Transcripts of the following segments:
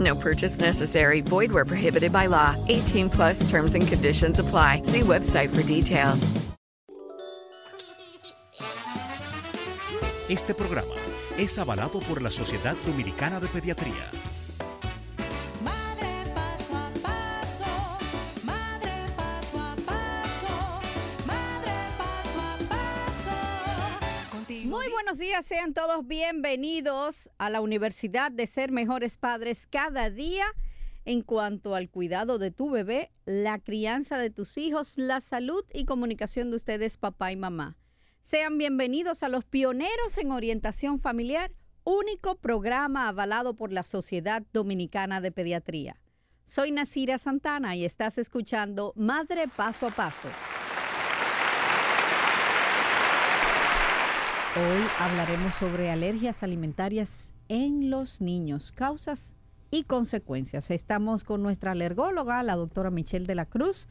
No purchase necessary. Void where prohibited by law. 18 plus terms and conditions apply. See website for details. Este programa es avalado por la Sociedad Dominicana de Pediatría. Buenos días, sean todos bienvenidos a la Universidad de Ser Mejores Padres cada día en cuanto al cuidado de tu bebé, la crianza de tus hijos, la salud y comunicación de ustedes, papá y mamá. Sean bienvenidos a los pioneros en orientación familiar, único programa avalado por la Sociedad Dominicana de Pediatría. Soy Nasira Santana y estás escuchando Madre Paso a Paso. Hoy hablaremos sobre alergias alimentarias en los niños, causas y consecuencias. Estamos con nuestra alergóloga, la doctora Michelle de la Cruz,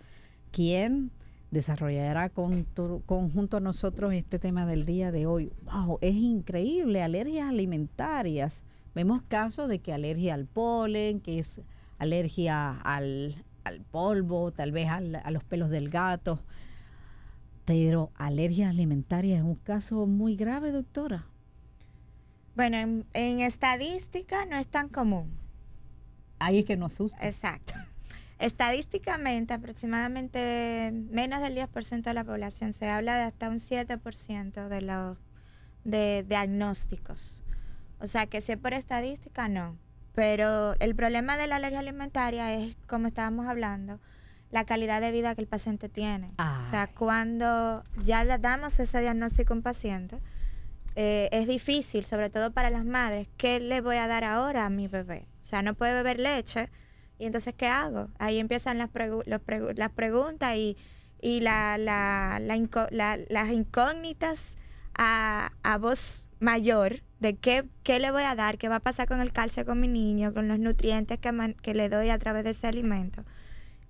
quien desarrollará con, tu- con- junto a nosotros este tema del día de hoy. ¡Wow! Es increíble, alergias alimentarias. Vemos casos de que alergia al polen, que es alergia al, al polvo, tal vez al- a los pelos del gato. Pero alergia alimentaria es un caso muy grave, doctora. Bueno, en, en estadística no es tan común. Ahí es que nos asusta. Exacto. Estadísticamente, aproximadamente menos del 10% de la población, se habla de hasta un 7% de los de diagnósticos. O sea que si es por estadística, no. Pero el problema de la alergia alimentaria es, como estábamos hablando, la calidad de vida que el paciente tiene. O sea, Ay. cuando ya le damos ese diagnóstico a un paciente, eh, es difícil, sobre todo para las madres, ¿qué le voy a dar ahora a mi bebé? O sea, no puede beber leche. ¿Y entonces qué hago? Ahí empiezan las, pregu- los pregu- las preguntas y, y la, la- la inco- la- las incógnitas a, a voz mayor de qué, qué le voy a dar, qué va a pasar con el calcio con mi niño, con los nutrientes que, man- que le doy a través de ese alimento.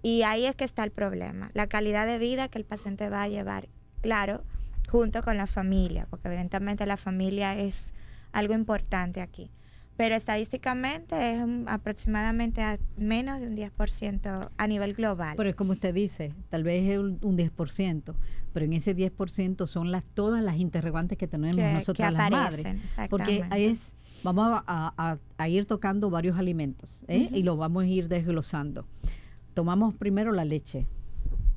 Y ahí es que está el problema, la calidad de vida que el paciente va a llevar, claro, junto con la familia, porque evidentemente la familia es algo importante aquí. Pero estadísticamente es aproximadamente a menos de un 10% a nivel global. Pero es como usted dice, tal vez es un, un 10%, pero en ese 10% son las todas las interrogantes que tenemos que, nosotros que las madres. Porque es, vamos a, a- a- a ir tocando varios alimentos ¿eh? Y lo vamos a ir desglosando. Tomamos primero la leche,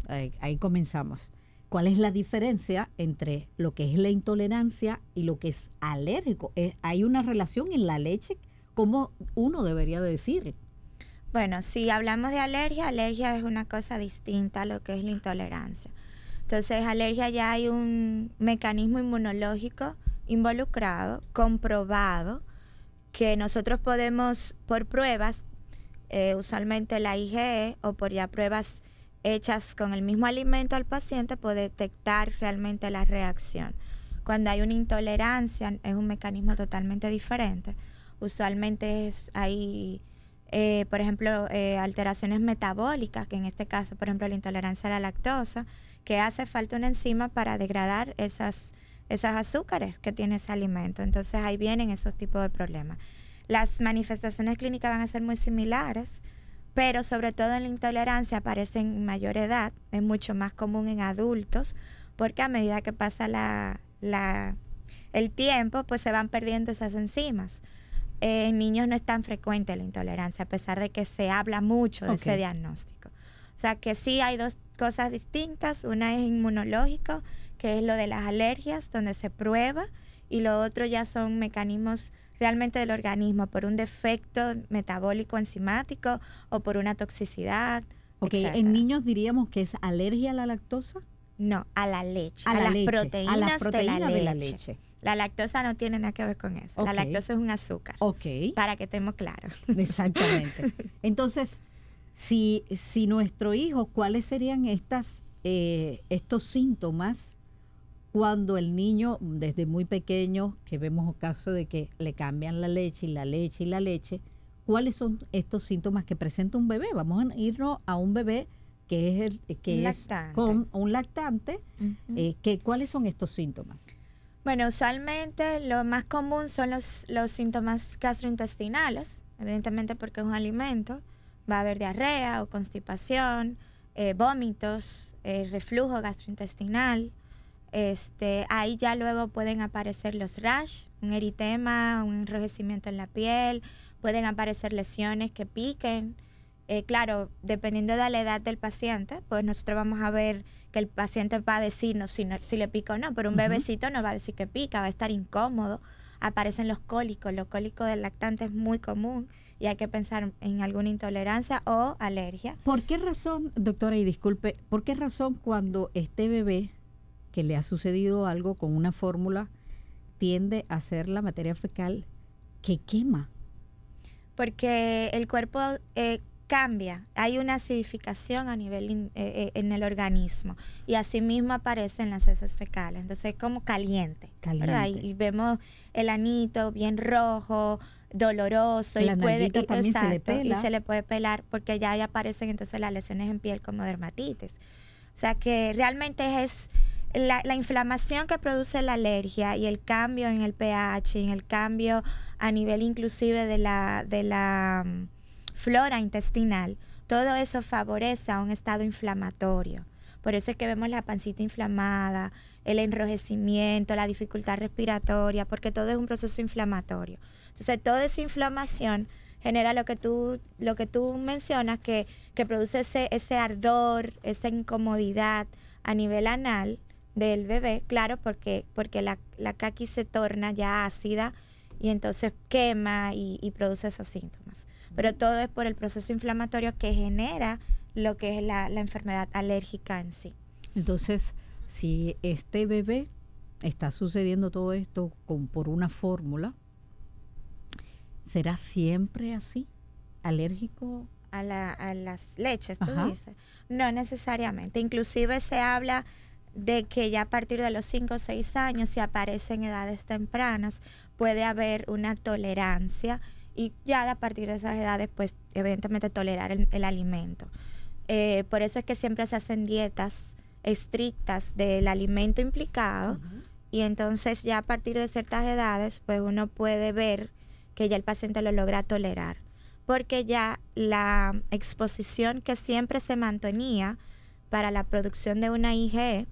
ahí, comenzamos. ¿Cuál es la diferencia entre lo que es la intolerancia y lo que es alérgico? Eh, ¿Hay una relación en la leche? ¿Cómo uno debería de decir? Bueno, si hablamos de alergia, alergia es una cosa distinta a lo que es la intolerancia. Entonces, alergia ya hay un mecanismo inmunológico involucrado, comprobado, que nosotros podemos, por pruebas, eh, usualmente la IgE o por ya pruebas hechas con el mismo alimento al paciente, puede detectar realmente la reacción. Cuando hay una intolerancia, es un mecanismo totalmente diferente. Usualmente es, hay eh, por ejemplo, eh, alteraciones metabólicas, que en este caso, por ejemplo, la intolerancia a la lactosa, que hace falta una enzima para degradar esas, esas azúcares que tiene ese alimento. Entonces ahí vienen esos tipos de problemas. Las manifestaciones clínicas van a ser muy similares, pero sobre todo en la intolerancia aparecen en mayor edad, es mucho más común en adultos, porque a medida que pasa la, la- el tiempo, pues se van perdiendo esas enzimas. Eh, en niños no es tan frecuente la intolerancia, a pesar de que se habla mucho de ese diagnóstico. O sea que sí hay dos cosas distintas. Una es inmunológico, que es lo de las alergias, donde se prueba, y lo otro ya son mecanismos realmente del organismo por un defecto metabólico enzimático o por una toxicidad. Ok, etcétera. en niños diríamos que es alergia a la lactosa. No, a la leche, a, la las leche, proteínas, a las proteínas de, la leche. leche. La lactosa no tiene nada que ver con eso. La lactosa es un azúcar, Ok, para que estemos claros. exactamente. Entonces, si, si nuestro hijo, ¿cuáles serían estas, eh, estos síntomas cuando el niño, desde muy pequeño, que vemos casos de que le cambian la leche y la leche y la leche, ¿cuáles son estos síntomas que presenta un bebé? Vamos a irnos a un bebé que es el que es con un lactante. Eh, que, ¿Cuáles son estos síntomas? Bueno, usualmente lo más común son los, los síntomas gastrointestinales, evidentemente porque es un alimento. Va a haber diarrea o constipación, eh, vómitos, eh, reflujo gastrointestinal. Este, ahí ya luego pueden aparecer los rash, un eritema, un enrojecimiento en la piel, pueden aparecer lesiones que piquen. Eh, claro, dependiendo de la edad del paciente, pues nosotros vamos a ver que el paciente va a decirnos si, no- si le pica o no, pero un bebecito no va a decir que pica, va a estar incómodo. Aparecen los cólicos, los cólicos del lactante es muy común y hay que pensar en alguna intolerancia o alergia. ¿Por qué razón, doctora, y disculpe, por qué razón cuando este bebé que le ha sucedido algo con una fórmula tiende a ser la materia fecal que quema? porque el cuerpo eh, cambia, hay una acidificación a nivel in- eh, eh, en el organismo y asimismo aparecen las heces fecales, entonces es como caliente, Caliente. y vemos el anito bien rojo, doloroso La y puede y- también se le exacto, y se le puede pelar porque ya ahí aparecen entonces las lesiones en piel como dermatitis. O sea que realmente es la, la inflamación que produce la alergia y el cambio en el pH, en el cambio a nivel inclusive de la, de la mm, flora intestinal, todo eso favorece a un estado inflamatorio. Por eso es que vemos la pancita inflamada, el enrojecimiento, la dificultad respiratoria, porque todo es un proceso inflamatorio. Entonces, toda esa inflamación genera lo que tú, lo que tú mencionas, que, que produce ese, ese ardor, esa incomodidad a nivel anal del bebé, claro, porque, porque la, la caqui se torna ya ácida y entonces quema y, y produce esos síntomas. Pero todo es por el proceso inflamatorio que genera lo que es la, la enfermedad alérgica en sí. Entonces, si este bebé está sucediendo todo esto con, por una fórmula, ¿será siempre así? ¿Alérgico? a, la- a las leches, tú Ajá. dices. No necesariamente. Inclusive se habla de que ya a partir de los 5 o 6 años, si aparece en edades tempranas, puede haber una tolerancia y ya a partir de esas edades, pues evidentemente tolerar el, el alimento. Eh, por eso es que siempre se hacen dietas estrictas del alimento implicado y entonces ya a partir de ciertas edades, pues uno puede ver que ya el paciente lo logra tolerar porque ya la exposición que siempre se mantenía para la producción de una IgE,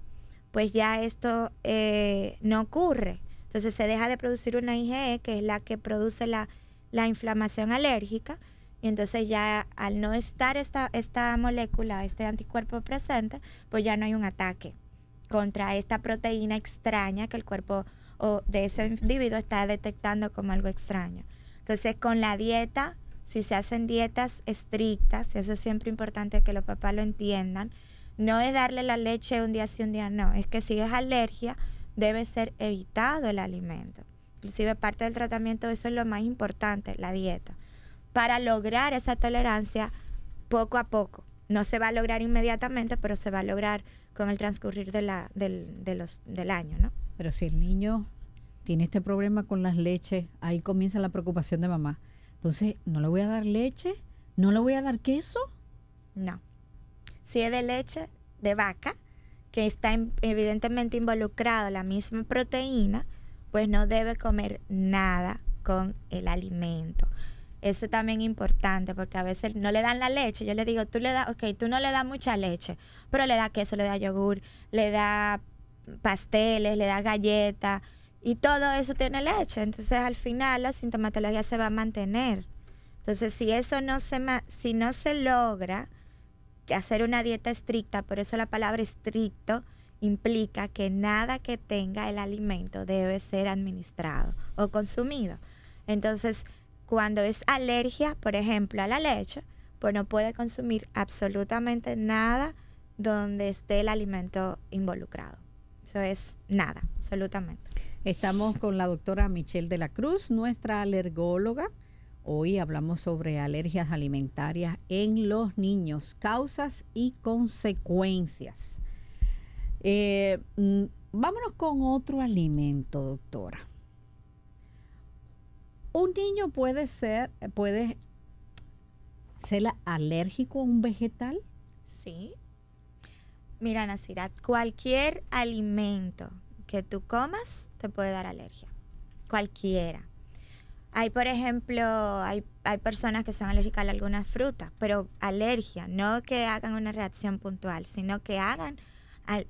pues ya esto eh, no ocurre. Entonces se deja de producir una IgE, que es la que produce la, la inflamación alérgica, y entonces ya al no estar esta, esta molécula, este anticuerpo presente, pues ya no hay un ataque contra esta proteína extraña que el cuerpo o de ese individuo está detectando como algo extraño. Entonces con la dieta si se hacen dietas estrictas, eso es siempre importante que los papás lo entiendan, no es darle la leche un día sí, un día no, es que si es alergia, debe ser evitado el alimento. Inclusive parte del tratamiento, eso es lo más importante, la dieta, para lograr esa tolerancia poco a poco. No se va a lograr inmediatamente, pero se va a lograr con el transcurrir de la, del, de los, del año, ¿no? Pero si el niño tiene este problema con las leches, ahí comienza la preocupación de mamá. Entonces, ¿no le voy a dar leche? ¿No le voy a dar queso? No. Si es de leche de vaca, que está evidentemente involucrado la misma proteína, pues no debe comer nada con el alimento. Eso también es importante porque a veces no le dan la leche. Yo le digo, tú le das, ok, tú no le das mucha leche, pero le da queso, le da yogur, le da pasteles, le da galletas y todo eso tiene leche. Entonces al final la sintomatología se va a mantener. Entonces si eso no se, si no se logra hacer una dieta estricta, por eso la palabra estricto implica que nada que tenga el alimento debe ser administrado o consumido. Entonces, cuando es alergia, por ejemplo, a la leche, pues no puede consumir absolutamente nada donde esté el alimento involucrado. Eso es nada, absolutamente. Estamos con la doctora Michelle de la Cruz, nuestra alergóloga. Hoy hablamos sobre alergias alimentarias en los niños, causas y consecuencias. Eh, mm, vámonos con otro alimento, doctora. Un niño puede ser, puede ser alérgico a un vegetal. Sí. Mira, Nasirat, cualquier alimento que tú comas te puede dar alergia. Cualquiera. Hay, por ejemplo, hay, hay personas que son alérgicas a algunas frutas, pero alergia, no que hagan una reacción puntual, sino que hagan,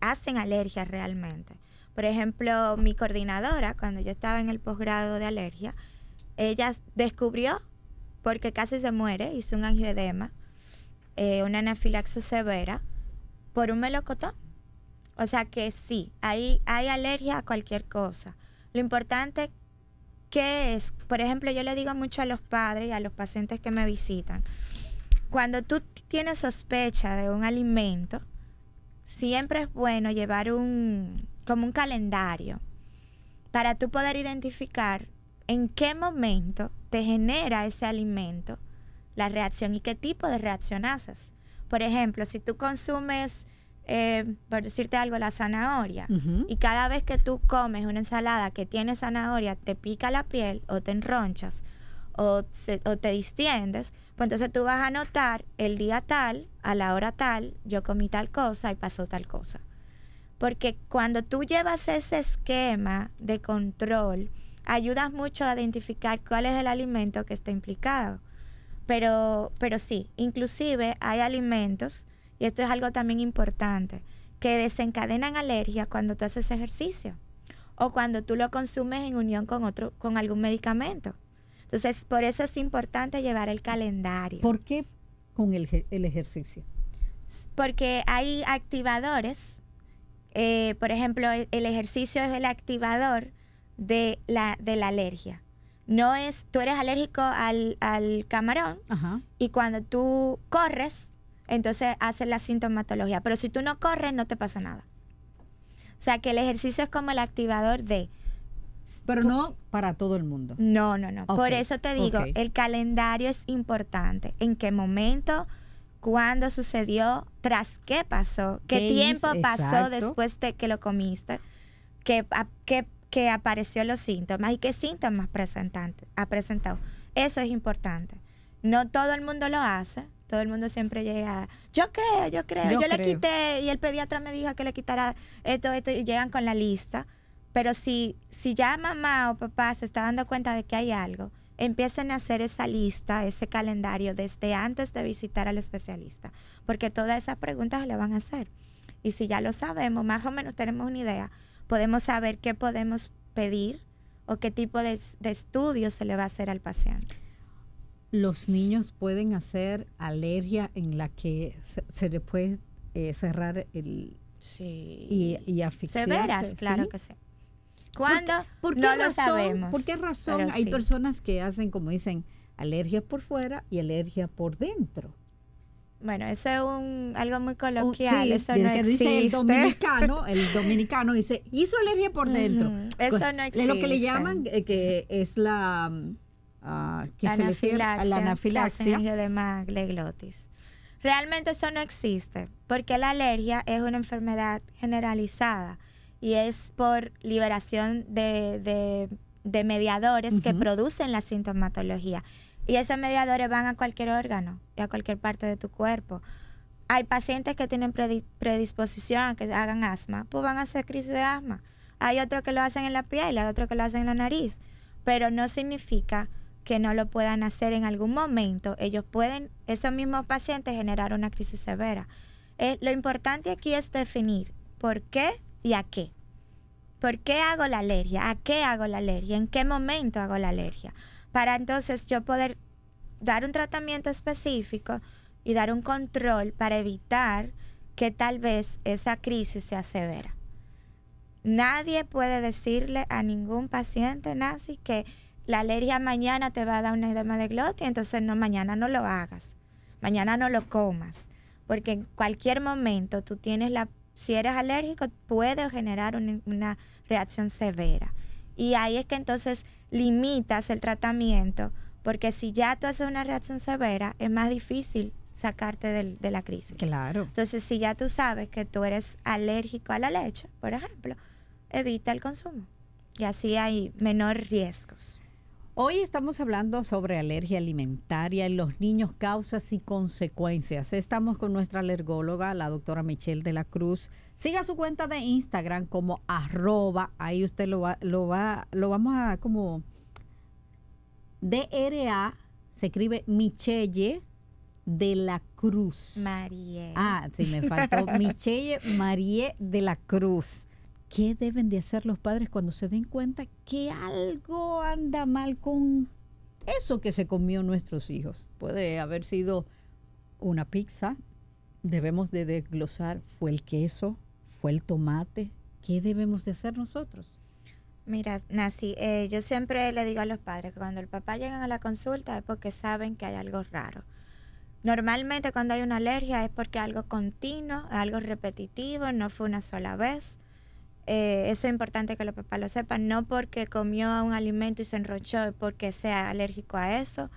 hacen alergia realmente. Por ejemplo, mi coordinadora, cuando yo estaba en el posgrado de alergia, ella descubrió, porque casi se muere, hizo un angioedema, eh, una anafilaxis severa, por un melocotón. O sea que sí, hay, hay alergia a cualquier cosa. Lo importante que es, por ejemplo, yo le digo mucho a los padres y a los pacientes que me visitan, cuando tú tienes sospecha de un alimento, siempre es bueno llevar un, como un calendario para tú poder identificar en qué momento te genera ese alimento la reacción y qué tipo de reacción haces. Por ejemplo, si tú consumes, eh, por decirte algo, la zanahoria, y cada vez que tú comes una ensalada que tiene zanahoria, te pica la piel o te enronchas o, se- o te distiendes, pues entonces tú vas a notar el día tal, a la hora tal, yo comí tal cosa y pasó tal cosa. Porque cuando tú llevas ese esquema de control, ayudas mucho a identificar cuál es el alimento que está implicado. Pero, pero sí, inclusive hay alimentos, y esto es algo también importante, que desencadenan alergia cuando tú haces ejercicio o cuando tú lo consumes en unión con otro, con algún medicamento. Entonces, por eso es importante llevar el calendario. ¿Por qué con el, el ejercicio? porque hay activadores. eh, por ejemplo, el, el ejercicio es el activador de la, de la alergia. No es, tú eres alérgico al, al camarón Ajá. y cuando tú corres, entonces haces la sintomatología. Pero si tú no corres, no te pasa nada. O sea que el ejercicio es como el activador de... Pero no para todo el mundo. No, no, no. Por eso te digo, el calendario es importante. ¿En qué momento? ¿Cuándo sucedió? ¿Tras qué pasó? ¿Qué, ¿Qué tiempo pasó Exacto. después de que lo comiste? ¿Qué, a- qué- qué apareció los síntomas? ¿Y qué síntomas presentante, ha presentado? Eso es importante. No todo el mundo lo hace. Todo el mundo siempre llega, yo creo, yo creo, Yo yo, le quité y el pediatra me dijo que le quitara esto, esto, y llegan con la lista. Pero si, si ya mamá o papá se está dando cuenta de que hay algo, empiecen a hacer esa lista, ese calendario desde antes de visitar al especialista, porque todas esas preguntas le van a hacer. Y si ya lo sabemos, más o menos tenemos una idea, podemos saber qué podemos pedir o qué tipo de, de estudio se le va a hacer al paciente. Los niños pueden hacer alergia en la que se, se le puede eh, cerrar el Sí. y, y asfixiarse, Severas, claro ¿sí? que sí. ¿Cuándo? ¿Por qué no lo razón, sabemos. ¿Por qué razón hay sí. personas que hacen, como dicen, alergia por fuera y alergia por dentro? Bueno, eso es un, algo muy coloquial, sí, eso no que dice el existe. dominicano, el dominicano dice, hizo alergia por dentro. Eso Co- no Es lo que le existe. llaman, eh, que es la, que la se le refiere a la anafilaxia. Realmente eso no existe, porque la alergia es una enfermedad generalizada y es por liberación de, de- de mediadores que producen la sintomatología. Y esos mediadores van a cualquier órgano y a cualquier parte de tu cuerpo. Hay pacientes que tienen predi- predisposición a que hagan asma, pues van a hacer crisis de asma. Hay otros que lo hacen en la piel, hay otros que lo hacen en la nariz, pero no significa que no lo puedan hacer en algún momento. Ellos pueden, esos mismos pacientes, generar una crisis severa. Eh, lo importante aquí es definir por qué y a qué. ¿Por qué hago la alergia? ¿A qué hago la alergia? ¿En qué momento hago la alergia? Para entonces yo poder dar un tratamiento específico y dar un control para evitar que tal vez esa crisis sea severa. Nadie puede decirle a ningún paciente nazi que la alergia mañana te va a dar un edema de glotia, entonces no, mañana no lo hagas, mañana no lo comas, porque en cualquier momento tú tienes la, si eres alérgico, puede generar un- una reacción severa. Y ahí es que entonces limitas el tratamiento, porque si ya tú haces una reacción severa, es más difícil sacarte del- de la crisis. Claro. Entonces, si ya tú sabes que tú eres alérgico a la leche, por ejemplo, evita el consumo. Y así hay menor riesgos. Hoy estamos hablando sobre alergia alimentaria en los niños, causas y consecuencias. Estamos con nuestra alergóloga, la doctora Michelle de la Cruz. Siga su cuenta de Instagram como arroba, ahí usted lo va, lo va, lo vamos a como DRA, se escribe Michelle de la Cruz. María. Ah, sí, me faltó Michelle Marie de la Cruz. ¿Qué deben de hacer los padres cuando se den cuenta que algo anda mal con eso que se comió nuestros hijos? Puede haber sido una pizza. Debemos de desglosar, ¿fue el queso? ¿Fue el tomate? ¿Qué debemos de hacer nosotros? Mira, Nancy, eh, yo siempre le digo a los padres que cuando el papá llega a la consulta es porque saben que hay algo raro. Normalmente cuando hay una alergia es porque algo continuo, algo repetitivo, no fue una sola vez. Eh, eso es importante que los papás lo sepan, no porque comió un alimento y se enrochó, porque sea alérgico a eso.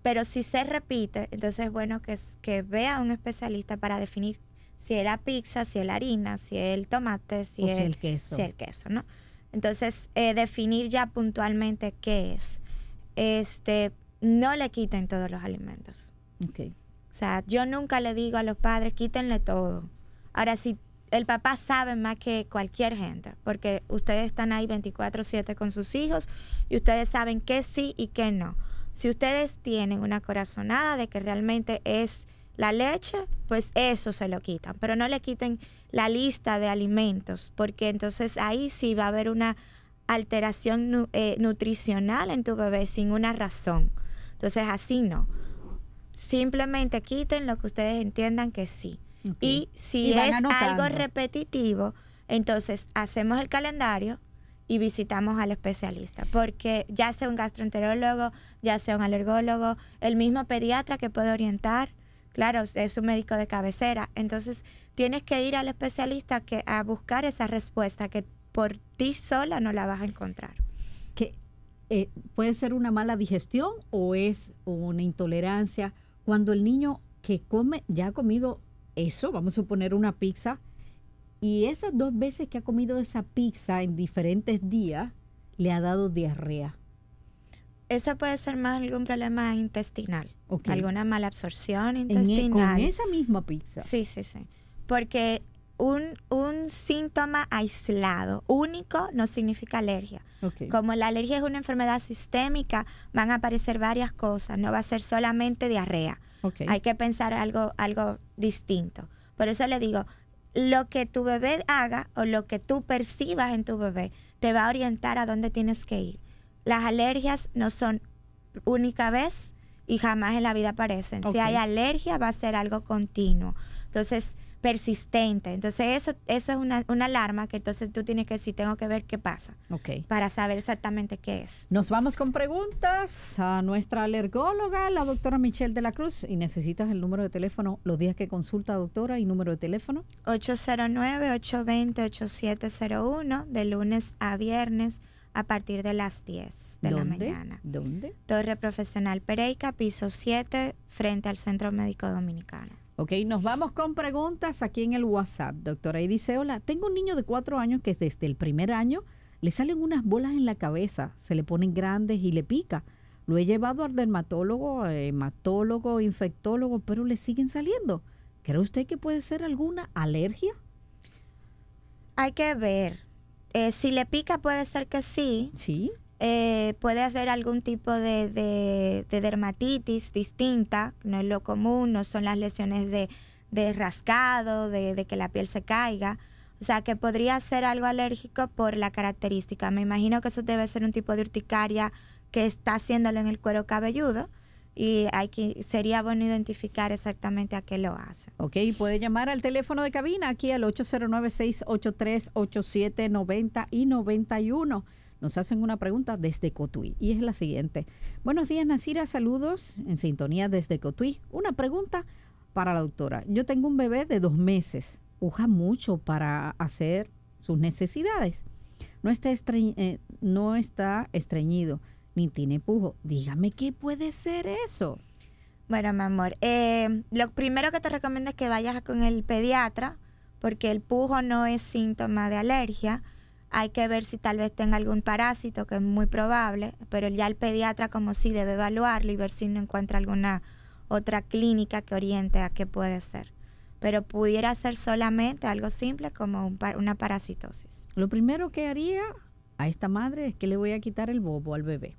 Pero si se repite, entonces es bueno que, que vea a un especialista para definir si es la pizza, si es la harina, si es el tomate, si es si el queso. Sí, el queso, ¿no? Entonces, eh, definir ya puntualmente qué es. Este, no le quiten todos los alimentos. Ok. O sea, yo nunca le digo a los padres, quítenle todo. Ahora, si el papá sabe más que cualquier gente, porque ustedes están ahí 24/7 con sus hijos y ustedes saben qué sí y qué no. Si ustedes tienen una corazonada de que realmente es la leche, pues eso se lo quitan, pero no le quiten la lista de alimentos, porque entonces ahí sí va a haber una alteración eh, nutricional en tu bebé sin una razón. Entonces así no. Simplemente quiten lo que ustedes entiendan que sí. Y si Y es anotando. algo repetitivo, entonces hacemos el calendario y visitamos al especialista, porque ya sea un gastroenterólogo, ya sea un alergólogo, el mismo pediatra que puede orientar, claro, es un médico de cabecera, entonces tienes que ir al especialista que, a buscar esa respuesta que por ti sola no la vas a encontrar. que eh, puede ser una mala digestión o es una intolerancia. Cuando el niño que come, ya ha comido eso, vamos a suponer una pizza, y esas dos veces que ha comido esa pizza en diferentes días, le ha dado diarrea. Eso puede ser más algún problema intestinal, Ok. alguna mala absorción En e- intestinal. con esa misma pizza. Sí, sí, sí. Porque un, un síntoma aislado, único, no significa alergia. Como la alergia es una enfermedad sistémica, van a aparecer varias cosas, no va a ser solamente diarrea. Hay que pensar algo, algo distinto. Por eso le digo, lo que tu bebé haga o lo que tú percibas en tu bebé te va a orientar a dónde tienes que ir. Las alergias no son única vez y jamás en la vida aparecen. Si hay alergia va a ser algo continuo. Entonces, persistente. Entonces, eso, eso es una, una alarma que entonces tú tienes que decir, tengo que ver qué pasa ok. para saber exactamente qué es. Nos vamos con preguntas a nuestra alergóloga, la doctora Michelle de la Cruz. Y necesitas el número de teléfono, los días que consulta, doctora, y número de teléfono. 809-820-8701 de lunes a viernes a partir de las 10 de la mañana. ¿Dónde? Torre Profesional Pereica, piso 7, frente al Centro Médico Dominicano. Ok, nos vamos con preguntas aquí en el WhatsApp. Doctora, y dice, hola, tengo un niño de cuatro años que desde el primer año le salen unas bolas en la cabeza, se le ponen grandes y le pica. Lo he llevado al dermatólogo, hematólogo, infectólogo, pero le siguen saliendo. ¿Cree usted que puede ser alguna alergia? Hay que ver. Eh, si le pica puede ser que sí. Sí. Eh, puede haber algún tipo de, de- de dermatitis distinta, no es lo común, no son las lesiones de, rascado, de, de que la piel se caiga. O sea, que podría ser algo alérgico por la característica. Me imagino que eso debe ser un tipo de urticaria que está haciéndolo en el cuero cabelludo y hay que, sería bueno identificar exactamente a qué lo hace. Ok, puede llamar al teléfono de cabina aquí al 809-683-8790 y 91. Nos hacen una pregunta desde Cotuí y es la siguiente. Buenos días, Nasira. Saludos en sintonía desde Cotuí. Una pregunta para la doctora. Yo tengo un bebé de dos meses. Puja mucho para hacer sus necesidades. No está, eh, no está estreñido ni tiene pujo. Dígame qué puede ser eso. Bueno, mi amor, eh, lo primero que te recomiendo es que vayas con el pediatra, porque el pujo no es síntoma de alergia. Hay que ver si tal vez tenga algún parásito, que es muy probable, pero ya el pediatra como sí debe evaluarlo y ver si no encuentra alguna otra clínica que oriente a qué puede ser. Pero pudiera ser solamente algo simple como un una parasitosis. Lo primero que haría a esta madre es que le voy a quitar el bobo al bebé.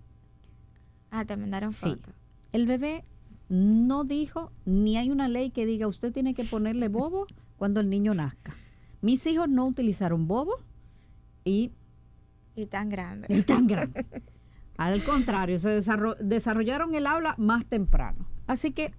Ah, te mandaron Sí. foto. El bebé no dijo, ni hay una ley que diga usted tiene que ponerle bobo cuando el niño nazca. Mis hijos no utilizaron bobo y, Y tan grande. y tan grande. Al contrario, se desarro- desarrollaron el habla más temprano. Así que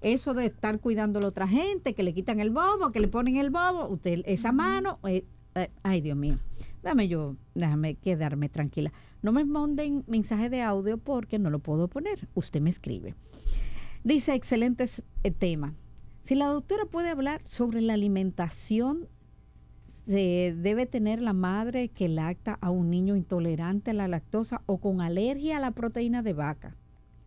eso de estar cuidando a la otra gente, que le quitan el bobo, que le ponen el bobo, usted esa mano, eh, eh, ay Dios mío, dame yo, déjame quedarme tranquila. No me manden mensaje de audio porque no lo puedo poner. Usted me escribe. Dice, excelente tema. Si la doctora puede hablar sobre la alimentación, se debe tener la madre que lacta a un niño intolerante a la lactosa o con alergia a la proteína de vaca.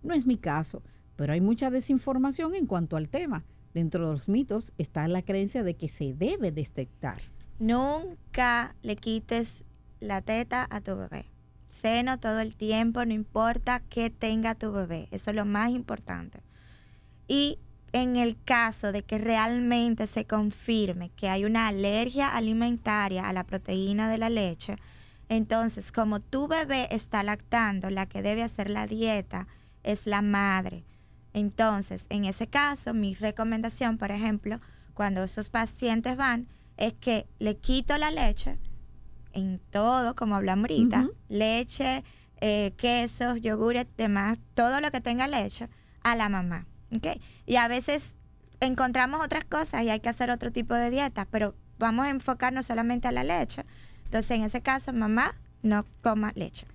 No es mi caso, pero hay mucha desinformación en cuanto al tema. Dentro de los mitos está la creencia de que se debe detectar. Nunca le quites la teta a tu bebé. Seno todo el tiempo, no importa qué tenga tu bebé. Eso es lo más importante. Y en el caso de que realmente se confirme que hay una alergia alimentaria a la proteína de la leche, entonces como tu bebé está lactando, la que debe hacer la dieta es la madre. Entonces, en ese caso, mi recomendación, por ejemplo, cuando esos pacientes van, es que le quito la leche en todo, como hablamos ahorita, leche, eh, quesos, yogures, demás, todo lo que tenga leche, a la mamá. ¿Ok? Y a veces encontramos otras cosas y hay que hacer otro tipo de dieta, pero vamos a enfocarnos solamente a la leche. Entonces, en ese caso, mamá no coma leche.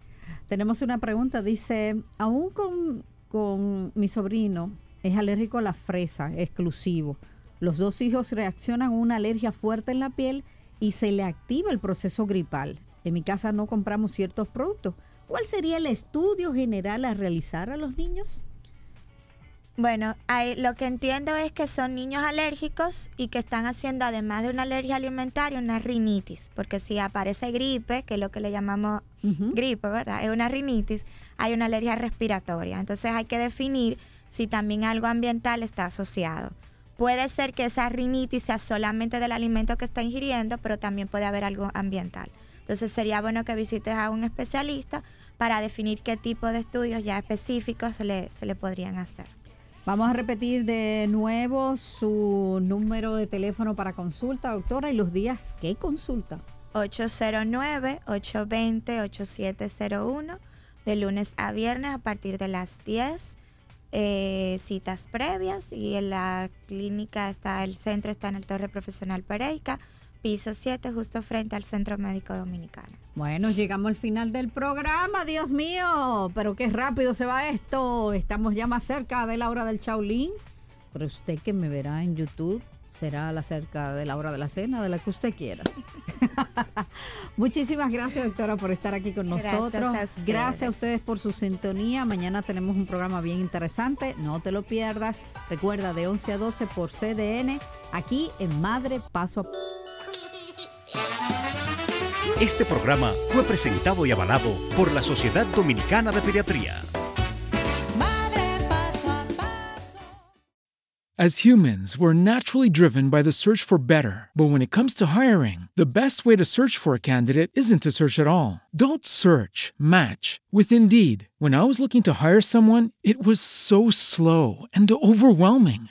Tenemos una pregunta, dice, aún con, con mi sobrino es alérgico a la fresa, exclusivo. Los dos hijos reaccionan a una alergia fuerte en la piel y se le activa el proceso gripal. En mi casa no compramos ciertos productos. ¿Cuál sería el estudio general a realizar a los niños? Bueno, hay- lo que entiendo es que son niños alérgicos y que están haciendo, además de una alergia alimentaria, una rinitis, porque si aparece gripe, que es lo que le llamamos gripe, ¿verdad? Es una rinitis, hay una alergia respiratoria. Entonces hay que definir si también algo ambiental está asociado. Puede ser que esa rinitis sea solamente del alimento que está ingiriendo, pero también puede haber algo ambiental. Entonces sería bueno que visites a un especialista para definir qué tipo de estudios ya específicos se le, se le podrían hacer. Vamos a repetir de nuevo su número de teléfono para consulta, doctora, y los días que consulta. 809-820-8701 de lunes a viernes a partir de las 10 eh, citas previas y en la clínica está el centro está en el Torre Profesional Pereica piso 7 justo frente al Centro Médico Dominicano Bueno, llegamos al final del programa, Dios mío, pero qué rápido se va esto. Estamos ya más cerca de la hora del Chaolín, pero usted que me verá en YouTube será la cerca de la hora de la cena, de la que usted quiera. Muchísimas gracias, doctora, por estar aquí con Gracias nosotros. a ustedes. Gracias a ustedes por su sintonía. Mañana tenemos un programa bien interesante, no te lo pierdas. Recuerda, de 11 a 12 por CDN, aquí en Madre Paso a Este programa fue presentado y avalado por la Sociedad Dominicana de Pediatría. As humans, we're naturally driven by the search for better. But when it comes to hiring, the best way to search for a candidate isn't to search at all. Don't search, match with Indeed. When I was looking to hire someone, it was so slow and overwhelming.